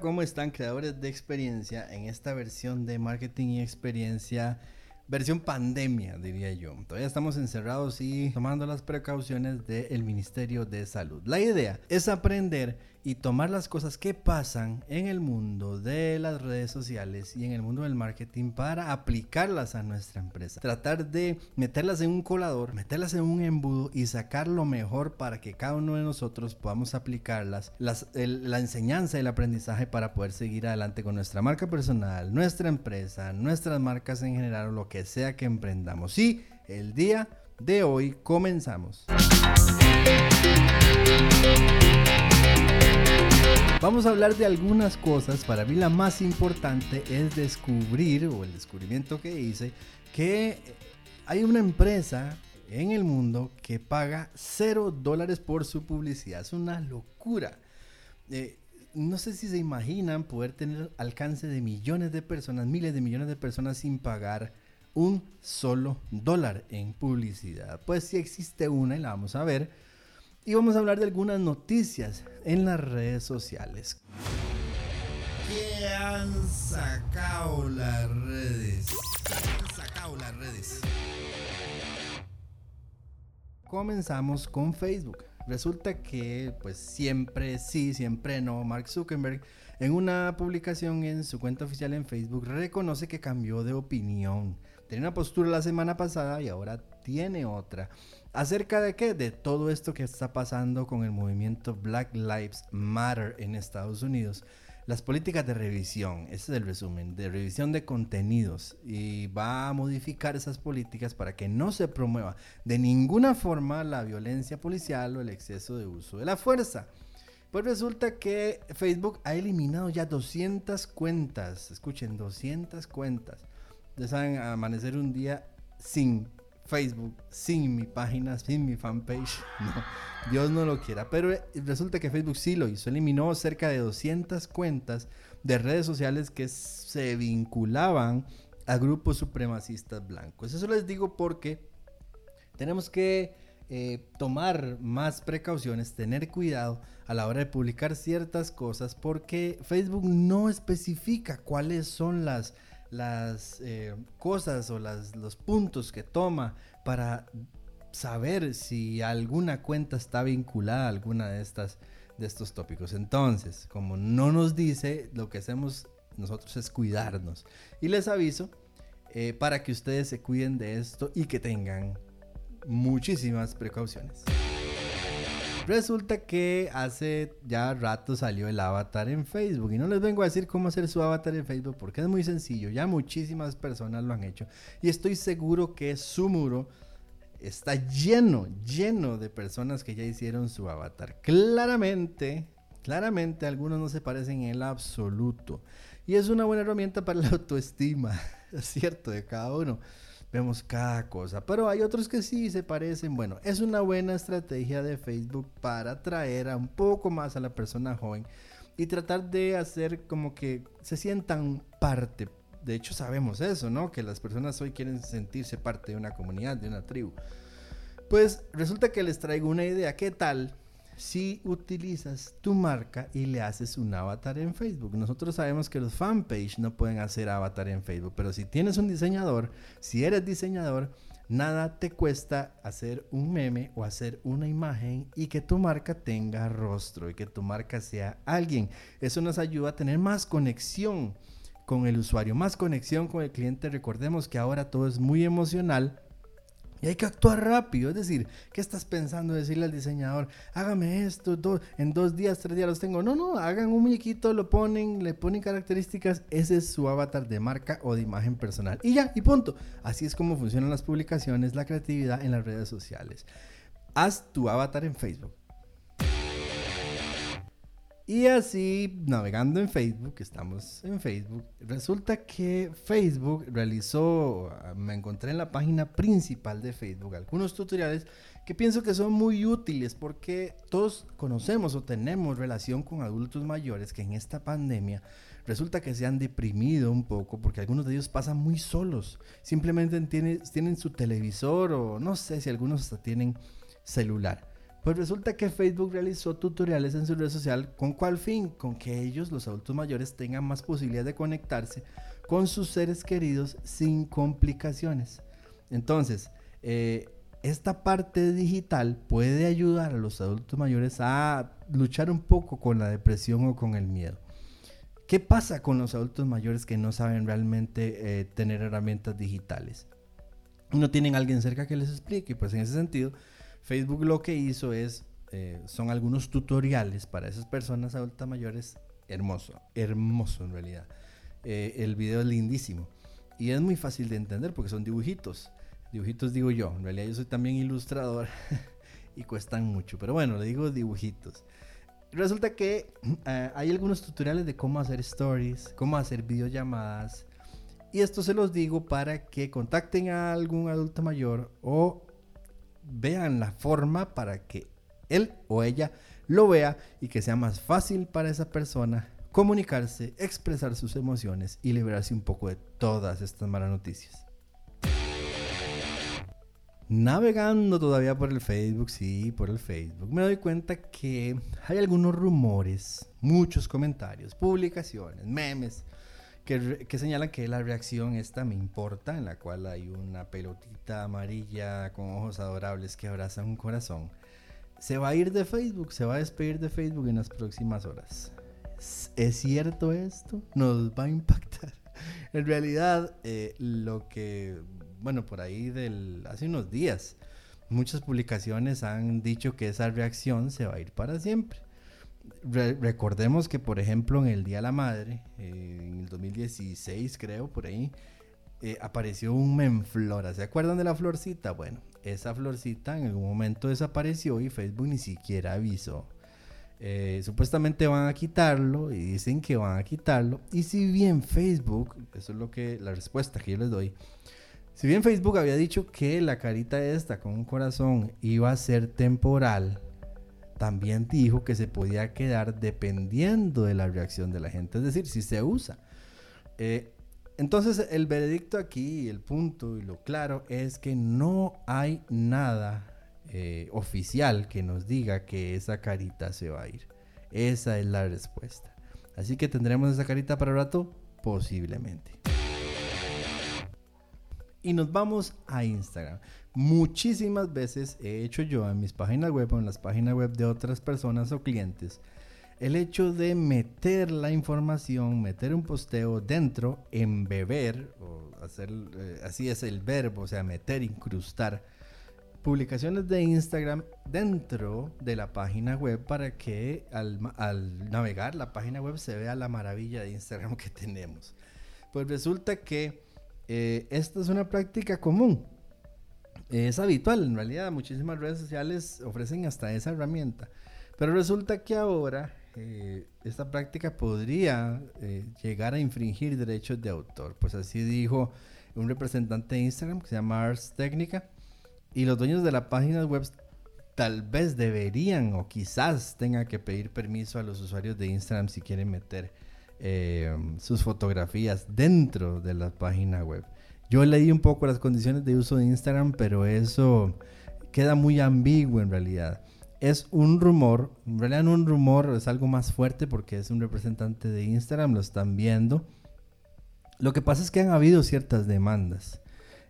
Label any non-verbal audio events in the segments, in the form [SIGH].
¿cómo están creadores de experiencia en esta versión de marketing y experiencia? Versión pandemia, diría yo. Todavía estamos encerrados y tomando las precauciones del Ministerio de Salud. La idea es aprender y tomar las cosas que pasan en el mundo de las redes sociales y en el mundo del marketing para aplicarlas a nuestra empresa. Tratar de meterlas en un colador, meterlas en un embudo y sacar lo mejor para que cada uno de nosotros podamos aplicarlas, la enseñanza y el aprendizaje para poder seguir adelante con nuestra marca personal, nuestra empresa, nuestras marcas en general o lo que sea que emprendamos. Y el día de hoy comenzamos. Vamos a hablar de algunas cosas. Para mí la más importante es descubrir, o el descubrimiento que hice, que hay una empresa en el mundo que paga cero dólares por su publicidad. Es una locura. Eh, no sé si se imaginan poder tener alcance de millones de personas, miles de millones de personas sin pagar un solo dólar en publicidad. Pues si existe una y la vamos a ver y vamos a hablar de algunas noticias en las redes sociales. ¿Qué han sacado las redes? ¿Qué han sacado las redes? Comenzamos con Facebook. Resulta que, pues siempre sí, siempre no, Mark Zuckerberg en una publicación en su cuenta oficial en Facebook reconoce que cambió de opinión. Tenía una postura la semana pasada y ahora tiene otra. ¿Acerca de qué? De todo esto que está pasando con el movimiento Black Lives Matter en Estados Unidos. Las políticas de revisión, ese es el resumen, de revisión de contenidos y va a modificar esas políticas para que no se promueva de ninguna forma la violencia policial o el exceso de uso de la fuerza. Pues resulta que Facebook ha eliminado ya 200 cuentas, escuchen, 200 cuentas. Ya saben, amanecer un día sin Facebook, sin mi página, sin mi fanpage. [LAUGHS] No, Dios no lo quiera. Pero eh, resulta que Facebook sí lo hizo. Eliminó cerca de 200 cuentas de redes sociales que se vinculaban a grupos supremacistas blancos. Eso les digo porque tenemos que eh, tomar más precauciones, tener cuidado a la hora de publicar ciertas cosas porque Facebook no especifica cuáles son las las eh, cosas o los puntos que toma para saber si alguna cuenta está vinculada a alguna de estas de estos tópicos. Entonces, como no nos dice, lo que hacemos nosotros es cuidarnos. Y les aviso eh, para que ustedes se cuiden de esto y que tengan muchísimas precauciones. Resulta que hace ya rato salió el avatar en Facebook y no les vengo a decir cómo hacer su avatar en Facebook porque es muy sencillo, ya muchísimas personas lo han hecho y estoy seguro que su muro está lleno, lleno de personas que ya hicieron su avatar. Claramente, claramente algunos no se parecen en el absoluto y es una buena herramienta para la autoestima, [LAUGHS] es cierto, de cada uno vemos cada cosa. Pero hay otros que sí se parecen. Bueno, es una buena estrategia de Facebook para atraer a un poco más a la persona joven y tratar de hacer como que se sientan parte. De hecho, sabemos eso, ¿no? Que las personas hoy quieren sentirse parte de una comunidad, de una tribu. Pues resulta que les traigo una idea. ¿Qué tal si utilizas tu marca y le haces un avatar en Facebook. Nosotros sabemos que los fanpage no pueden hacer avatar en Facebook, pero si tienes un diseñador, si eres diseñador, nada te cuesta hacer un meme o hacer una imagen y que tu marca tenga rostro y que tu marca sea alguien. Eso nos ayuda a tener más conexión con el usuario, más conexión con el cliente. Recordemos que ahora todo es muy emocional y hay que actuar rápido. Es decir, ¿qué estás pensando? Decirle al diseñador, hágame esto, en dos días, tres días los tengo. No, no, hagan un muñequito, lo ponen, le ponen características. Ese es su avatar de marca o de imagen personal. Y ya, y punto. Así es como funcionan las publicaciones, la creatividad en las redes sociales. Haz tu avatar en Facebook. Y así, navegando en Facebook, estamos en Facebook, resulta que Facebook realizó, me encontré en la página principal de Facebook algunos tutoriales que pienso que son muy útiles porque todos conocemos o tenemos relación con adultos mayores que en esta pandemia resulta que se han deprimido un poco porque algunos de ellos pasan muy solos, simplemente tienen, tienen su televisor o no sé si algunos hasta tienen celular Pues resulta que Facebook realizó tutoriales en su red social con cuál fin? Con que ellos, los adultos mayores, tengan más posibilidad de conectarse con sus seres queridos sin complicaciones. Entonces, eh, esta parte digital puede ayudar a los adultos mayores a luchar un poco con la depresión o con el miedo. ¿Qué pasa con los adultos mayores que no saben realmente eh, tener herramientas digitales? No tienen alguien cerca que les explique. Pues en ese sentido, Facebook lo que hizo es, eh, son algunos tutoriales para esas personas adultas mayores. Hermoso, hermoso en realidad. Eh, el video es lindísimo. Y es muy fácil de entender porque son dibujitos. Dibujitos digo yo. En realidad yo soy también ilustrador [LAUGHS] y cuestan mucho. Pero bueno, le digo dibujitos. Resulta que [CLEARS THROAT] eh, hay algunos tutoriales de cómo hacer stories, cómo hacer videollamadas. Y esto se los digo para que contacten a algún adulto mayor o vean la forma para que él o ella lo vea y que sea más fácil para esa persona comunicarse, expresar sus emociones y liberarse un poco de todas estas malas noticias. Navegando todavía por el Facebook, sí, por el Facebook, me doy cuenta que hay algunos rumores, muchos comentarios, publicaciones, memes, que, que, señalan que la reacción esta me importa, en la cual hay una pelotita amarilla con ojos adorables que abraza un corazón. Se va a ir de Facebook, se va a despedir de Facebook en las próximas horas. ¿Es cierto esto? ¿Nos va a impactar? [LAUGHS] En realidad, eh, lo que bueno, por ahí del, hace unos días, muchas publicaciones han dicho que esa reacción se va a ir para siempre. Recordemos que, por ejemplo, en el Día de la Madre, eh, en el 2016 creo, por ahí, eh, apareció un menflora. ¿Se acuerdan de la florcita? Bueno, esa florcita en algún momento desapareció y Facebook ni siquiera avisó. Eh, supuestamente van a quitarlo y dicen que van a quitarlo. Y si bien Facebook, eso es lo que la respuesta que yo les doy, si bien Facebook había dicho que la carita esta con un corazón iba a ser temporal, también dijo que se podía quedar dependiendo de la reacción de la gente, es decir, si se usa. Eh, entonces el veredicto aquí, el punto y lo claro es que no hay nada eh, oficial que nos diga que esa carita se va a ir. Esa es la respuesta. Así que tendremos esa carita para rato, posiblemente y nos vamos a Instagram. Muchísimas veces he hecho yo en mis páginas web o en las páginas web de otras personas o clientes el hecho de meter la información, meter un posteo dentro, embeber, o hacer, eh, así es el verbo, o sea, meter, incrustar publicaciones de Instagram dentro de la página web para que al, navegar la página web se vea la maravilla de Instagram [LAUGHS] que tenemos. Pues resulta que eh, esta es una práctica común. Es habitual, en realidad muchísimas redes sociales ofrecen hasta esa herramienta. Pero resulta que ahora eh, esta práctica podría eh, llegar a infringir derechos de autor. Pues así dijo un representante de Instagram que se llama Ars Técnica. Y los dueños de la página web tal vez deberían o quizás tengan que pedir permiso a los usuarios de Instagram si quieren meter eh, sus fotografías dentro de la página web. Yo leí un poco las condiciones de uso de Instagram, pero eso queda muy ambiguo en realidad. Es un rumor, en realidad no un rumor, es algo más fuerte porque es un representante de Instagram, lo están viendo. Lo que pasa es que han habido ciertas demandas.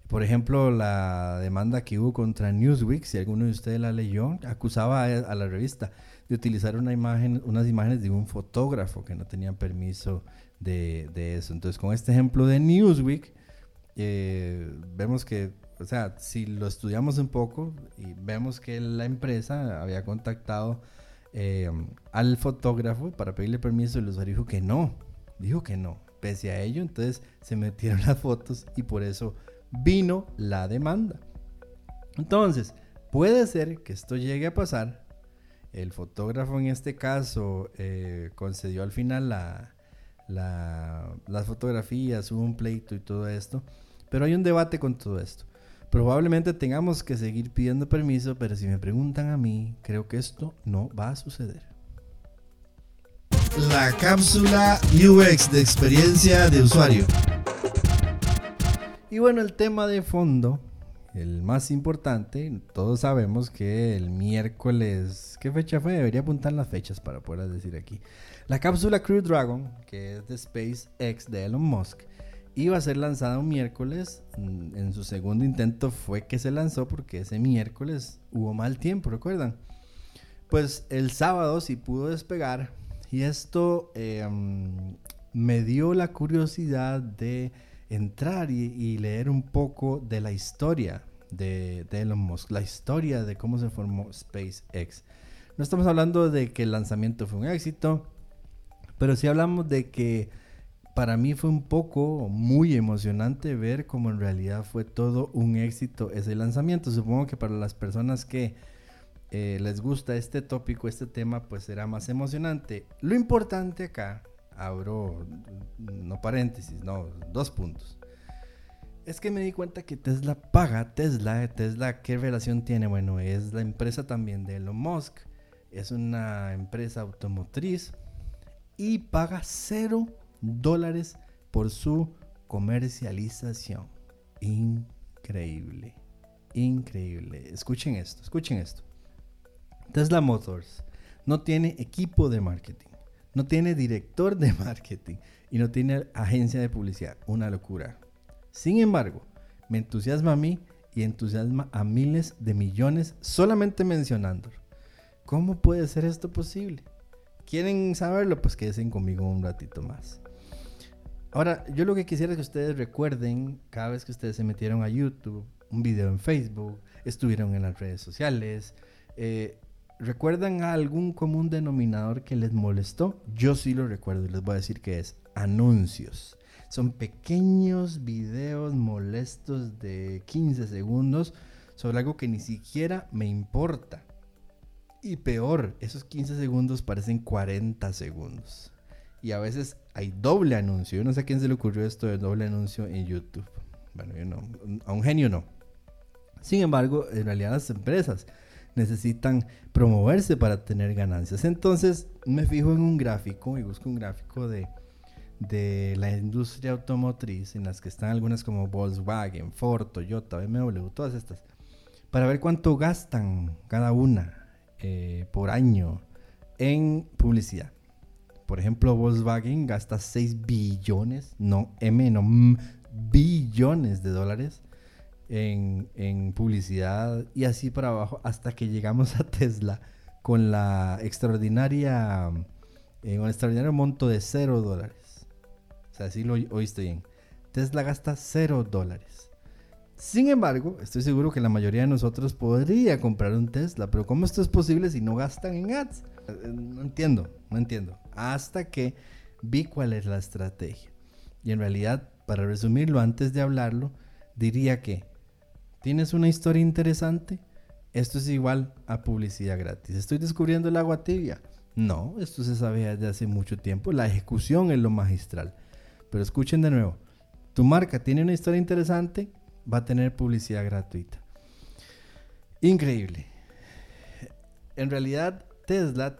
Por ejemplo, la demanda que hubo contra Newsweek, si alguno de ustedes la leyó, acusaba a la revista de utilizar una imagen, unas imágenes de un fotógrafo que no tenía permiso de, eso. Entonces, con este ejemplo de Newsweek, eh, vemos que, o sea, si lo estudiamos un poco y vemos que la empresa había contactado eh, al fotógrafo para pedirle permiso, el usuario dijo que no, dijo que no. Pese a ello, entonces se metieron las fotos y por eso vino la demanda. Entonces, puede ser que esto llegue a pasar el fotógrafo en este caso eh, concedió al final la, las fotografías, hubo un pleito y todo esto. Pero hay un debate con todo esto. Probablemente tengamos que seguir pidiendo permiso, pero si me preguntan a mí, creo que esto no va a suceder. La cápsula UX de experiencia de usuario. Y bueno, el tema de fondo el más importante, todos sabemos que el miércoles, ¿qué fecha fue? Debería apuntar las fechas para poder decir aquí. La cápsula Crew Dragon, que es de SpaceX de Elon Musk, iba a ser lanzada un miércoles. Mm, en su segundo intento fue que se lanzó porque ese miércoles hubo mal tiempo, ¿recuerdan? Pues el sábado sí pudo despegar y esto em, me dio la curiosidad de entrar y, leer un poco de la historia de, Elon Musk, la historia de cómo se formó SpaceX. No estamos hablando de que el lanzamiento fue un éxito, pero sí hablamos de que para mí fue un poco muy emocionante ver cómo en realidad fue todo un éxito ese lanzamiento. Supongo que para las personas que eh, les gusta este tópico, este tema, pues será más emocionante. Lo importante acá abro, no paréntesis, no, dos puntos. Es que me di cuenta que Tesla paga, Tesla, Tesla, ¿qué relación tiene? Bueno, es la empresa también de Elon Musk, es una empresa automotriz y paga cero dólares por su comercialización. Increíble, increíble. Escuchen esto, escuchen esto. Tesla Motors no tiene equipo de marketing no tiene director de [LAUGHS] marketing y no tiene agencia de publicidad. Una locura. Sin embargo, me entusiasma a mí y entusiasma a miles de millones solamente mencionándolo. ¿Cómo puede ser esto posible? ¿Quieren saberlo? Pues quédense conmigo un ratito más. Ahora, yo lo que quisiera es que ustedes recuerden cada vez que ustedes se metieron a YouTube, un video en Facebook, estuvieron en las redes sociales, eh, ¿Recuerdan algún común denominador que les molestó? Yo sí lo recuerdo y les voy a decir que es anuncios. Son pequeños videos molestos de 15 segundos sobre algo que ni siquiera me importa. Y peor, esos 15 segundos parecen 40 segundos. Y a veces hay doble anuncio. Yo no sé a quién se le ocurrió esto de doble anuncio en YouTube. Bueno, yo no, a un genio no. Sin embargo, en realidad las empresas necesitan promoverse para tener ganancias. Entonces me fijo en un gráfico y busco un gráfico de, de la industria automotriz en las que están algunas como Volkswagen, Ford, Toyota, BMW, todas estas, para ver cuánto gastan cada una eh, por año en publicidad. Por ejemplo, Volkswagen gasta 6 billones, no M, no billones de dólares en, publicidad y así para abajo hasta que llegamos a Tesla con la extraordinaria, en un extraordinario monto de 0 dólares. O sea, así lo oíste bien. Tesla gasta 0 dólares. Sin embargo, estoy seguro que la mayoría de nosotros podría comprar un Tesla, pero ¿cómo esto es posible si no gastan en ads? Eh, no entiendo, no entiendo. Hasta que vi cuál es la estrategia. Y en realidad, para resumirlo antes de hablarlo, diría que ¿Tienes una historia interesante? Esto es igual a publicidad gratis. ¿Estoy descubriendo el agua tibia? No, esto se sabe desde hace mucho tiempo. La ejecución es lo magistral. Pero escuchen de nuevo. Tu marca tiene una historia interesante, va a tener publicidad gratuita. Increíble. En realidad, Tesla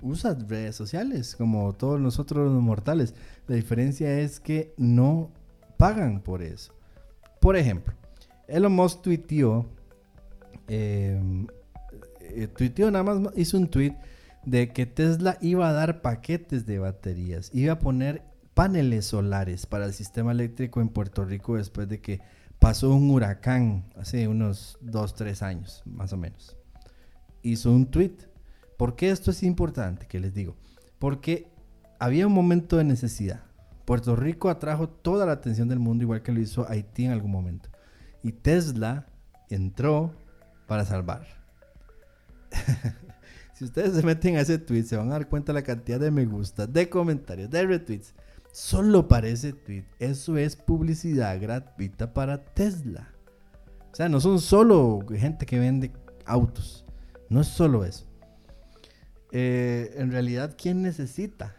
usa redes sociales como todos nosotros los mortales. La diferencia es que no pagan por eso. Por ejemplo, Elon Musk tuiteó, em, eh, nada más, hizo un tweet de que Tesla iba a dar paquetes de baterías, iba a poner paneles solares para el sistema eléctrico en Puerto Rico después de que pasó un huracán hace unos 2, 3 años, más o menos. Hizo un tweet. ¿Por qué esto es importante? Que les digo. Porque había un momento de necesidad. Puerto Rico atrajo toda la atención del mundo, igual que lo hizo Haití en algún momento. Y Tesla entró para salvar. [LAUGHS] si ustedes se meten a ese tweet, se van a dar cuenta de la cantidad de me gusta, de comentarios, de retweets. Solo para ese tweet. Eso es publicidad gratuita para Tesla. O sea, no son solo gente que vende autos. No es solo eso. Eh, en realidad, ¿quién necesita?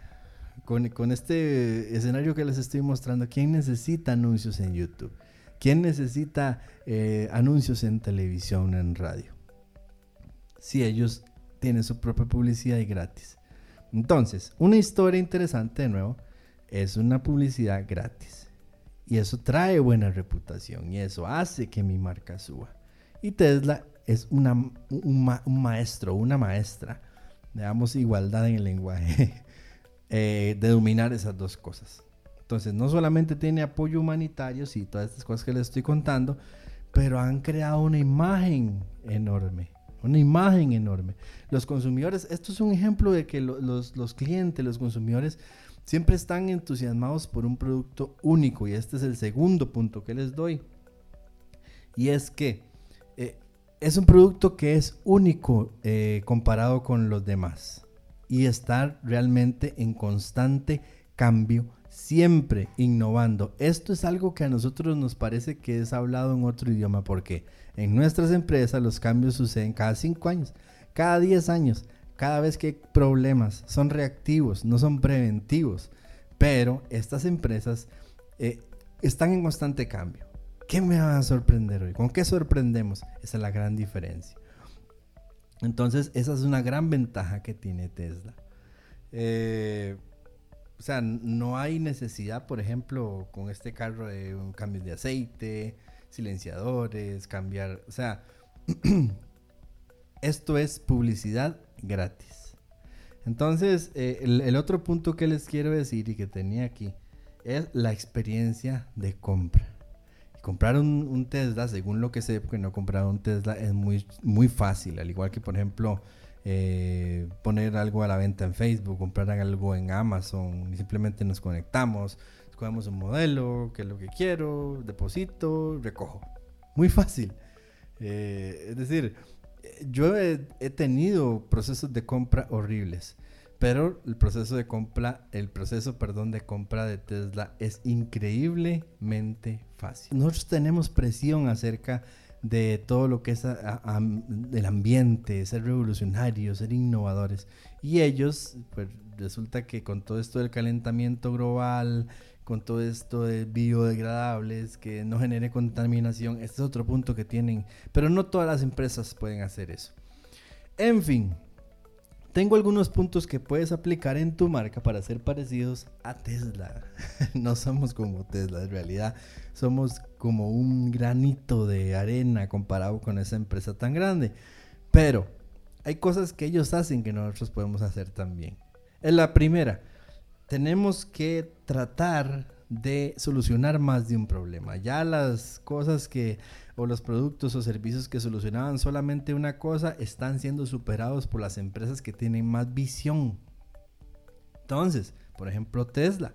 Con, con, este escenario que les estoy mostrando, ¿quién necesita anuncios en YouTube? ¿Quién necesita eh, anuncios en televisión, en radio? Si ellos tienen su propia publicidad y gratis. Entonces, una historia interesante de nuevo es una publicidad gratis. Y eso trae buena reputación y eso hace que mi marca suba. Y Tesla es una, un, maestro, una maestra, digamos, igualdad en el lenguaje, [LAUGHS] eh, de dominar esas dos cosas. Entonces, no solamente tiene apoyo humanitario, y todas estas cosas que les estoy contando, pero han creado una imagen enorme. Una imagen enorme. Los consumidores, esto es un ejemplo de que los, los clientes, los consumidores, siempre están entusiasmados por un producto único. Y este es el segundo punto que les doy. Y es que eh, es un producto que es único eh, comparado con los demás. Y estar realmente en constante cambio, siempre innovando. Esto es algo que a nosotros nos parece que es hablado en otro idioma, porque en nuestras empresas los cambios suceden cada 5 años, cada 10 años, cada vez que hay problemas. Son reactivos, no son preventivos. Pero estas empresas eh, están en constante cambio. ¿Qué me va a sorprender hoy? ¿Con qué sorprendemos? Esa es la gran diferencia. Entonces, esa es una gran ventaja que tiene Tesla. Eh, o sea, no hay necesidad, por ejemplo, con este carro de un cambio de aceite, silenciadores, cambiar, o sea, [CLEARS THROAT] esto es publicidad gratis. Entonces, eh, el, otro punto que les quiero decir y que tenía aquí es la experiencia de compra. Comprar un, Tesla, según lo que sé, porque no he comprado un Tesla, es muy, muy fácil. Al igual que, por ejemplo, eh, poner algo a la venta en Facebook, comprar algo en Amazon, y simplemente nos conectamos, escogemos un modelo, que es lo que quiero, deposito, recojo. Muy fácil. Eh, es decir, yo he, tenido procesos de compra horribles, pero el proceso de compra, el proceso, perdón, de compra de Tesla es increíblemente fácil. Nosotros tenemos presión acerca de todo lo que es el ambiente, ser revolucionarios, ser innovadores. Y ellos, pues resulta que con todo esto del calentamiento global, con todo esto de biodegradables, que no genere contaminación, este es otro punto que tienen, pero no todas las empresas pueden hacer eso. En fin, tengo algunos puntos que puedes aplicar en tu marca para ser parecidos a Tesla. [LAUGHS] no somos como Tesla, en realidad somos como un granito de arena comparado con esa empresa tan grande. Pero hay cosas que ellos hacen que nosotros podemos hacer también. En la primera, tenemos que tratar de solucionar más de un problema. Ya las cosas que o los productos o servicios que solucionaban solamente una cosa están siendo superados por las empresas que tienen más visión. Entonces, por ejemplo, Tesla.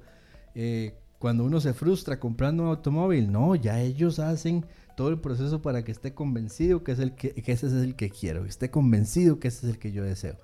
Eh, cuando uno se frustra comprando un automóvil, no, ya ellos hacen todo el proceso para que esté convencido que, es el que, ese es el que quiero, que esté convencido que ese es el que yo deseo.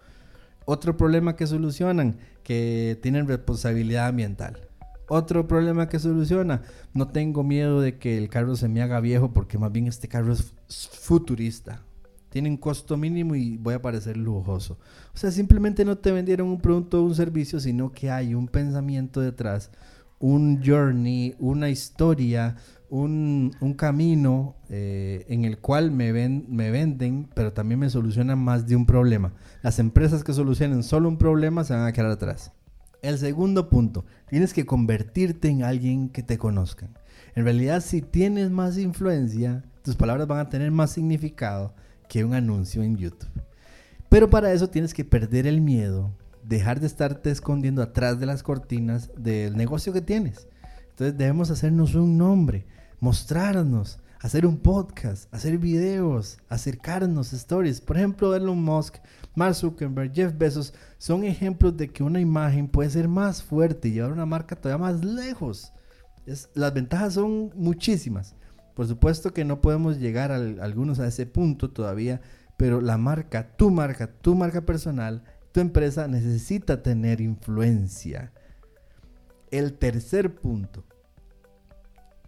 Otro problema que solucionan, que tienen responsabilidad ambiental. Otro problema que soluciona, no tengo miedo de que el carro se me haga viejo porque más bien este carro es futurista. Tiene un costo mínimo y voy a parecer lujoso. O sea, simplemente no te vendieron un producto o un servicio, sino que hay un pensamiento detrás, un journey, una historia, un, camino eh, en el cual me, ven, me venden, pero también me solucionan más de un problema. Las empresas que solucionen solo un problema se van a quedar atrás. El segundo punto, tienes que convertirte en alguien que te conozcan. En realidad, si tienes más influencia, tus palabras van a tener más significado que un anuncio en YouTube. Pero para eso tienes que perder el miedo, dejar de estarte escondiendo atrás de las cortinas del negocio que tienes. Entonces debemos hacernos un nombre, mostrarnos, hacer un podcast, hacer videos, acercarnos, stories. Por ejemplo, Elon Musk, Mark Zuckerberg, Jeff Bezos son ejemplos de que una imagen puede ser más fuerte y llevar una marca todavía más lejos. Las ventajas son muchísimas. Por supuesto que no podemos llegar a, algunos a ese punto todavía, pero la marca, tu marca, tu marca personal, tu empresa necesita tener influencia. El tercer punto,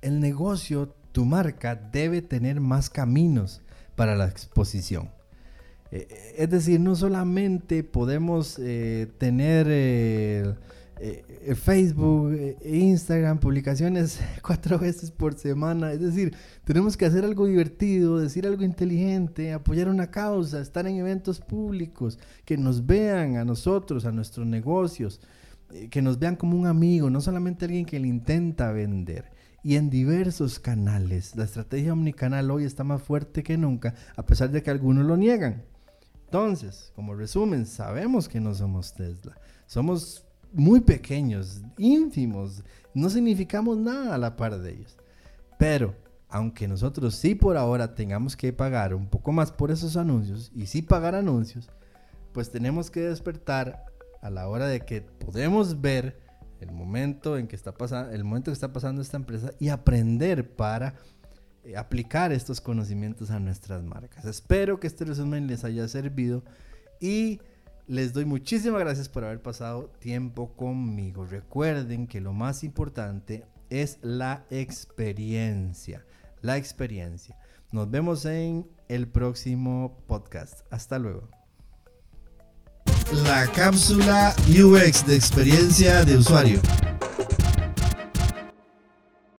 el negocio tu marca debe tener más caminos para la exposición. Eh, eh, es decir, no solamente podemos eh, tener Facebook, Instagram, publicaciones [LAUGHS] cuatro veces por semana. Es decir, tenemos que hacer algo divertido, decir algo inteligente, apoyar una causa, estar en eventos públicos, que nos vean a nosotros, a nuestros negocios, que nos vean como un amigo, no solamente alguien que le intenta vender. Y en diversos canales. La estrategia omnicanal hoy está más fuerte que nunca, a pesar de que algunos lo niegan. Entonces, como resumen, sabemos que no somos Tesla. Somos muy pequeños, ínfimos, no significamos nada a la par de ellos. Pero, aunque nosotros sí por ahora tengamos que pagar un poco más por esos anuncios y sí pagar anuncios, pues tenemos que despertar a la hora de que podemos ver el momento en que está pasando, el momento que está pasando esta empresa y aprender para eh, aplicar estos conocimientos a nuestras marcas. Espero que este resumen les haya servido y les doy muchísimas gracias por haber pasado tiempo conmigo. Recuerden que lo más importante es la experiencia. La experiencia. Nos vemos en el próximo podcast. Hasta luego. La cápsula UX de experiencia de usuario.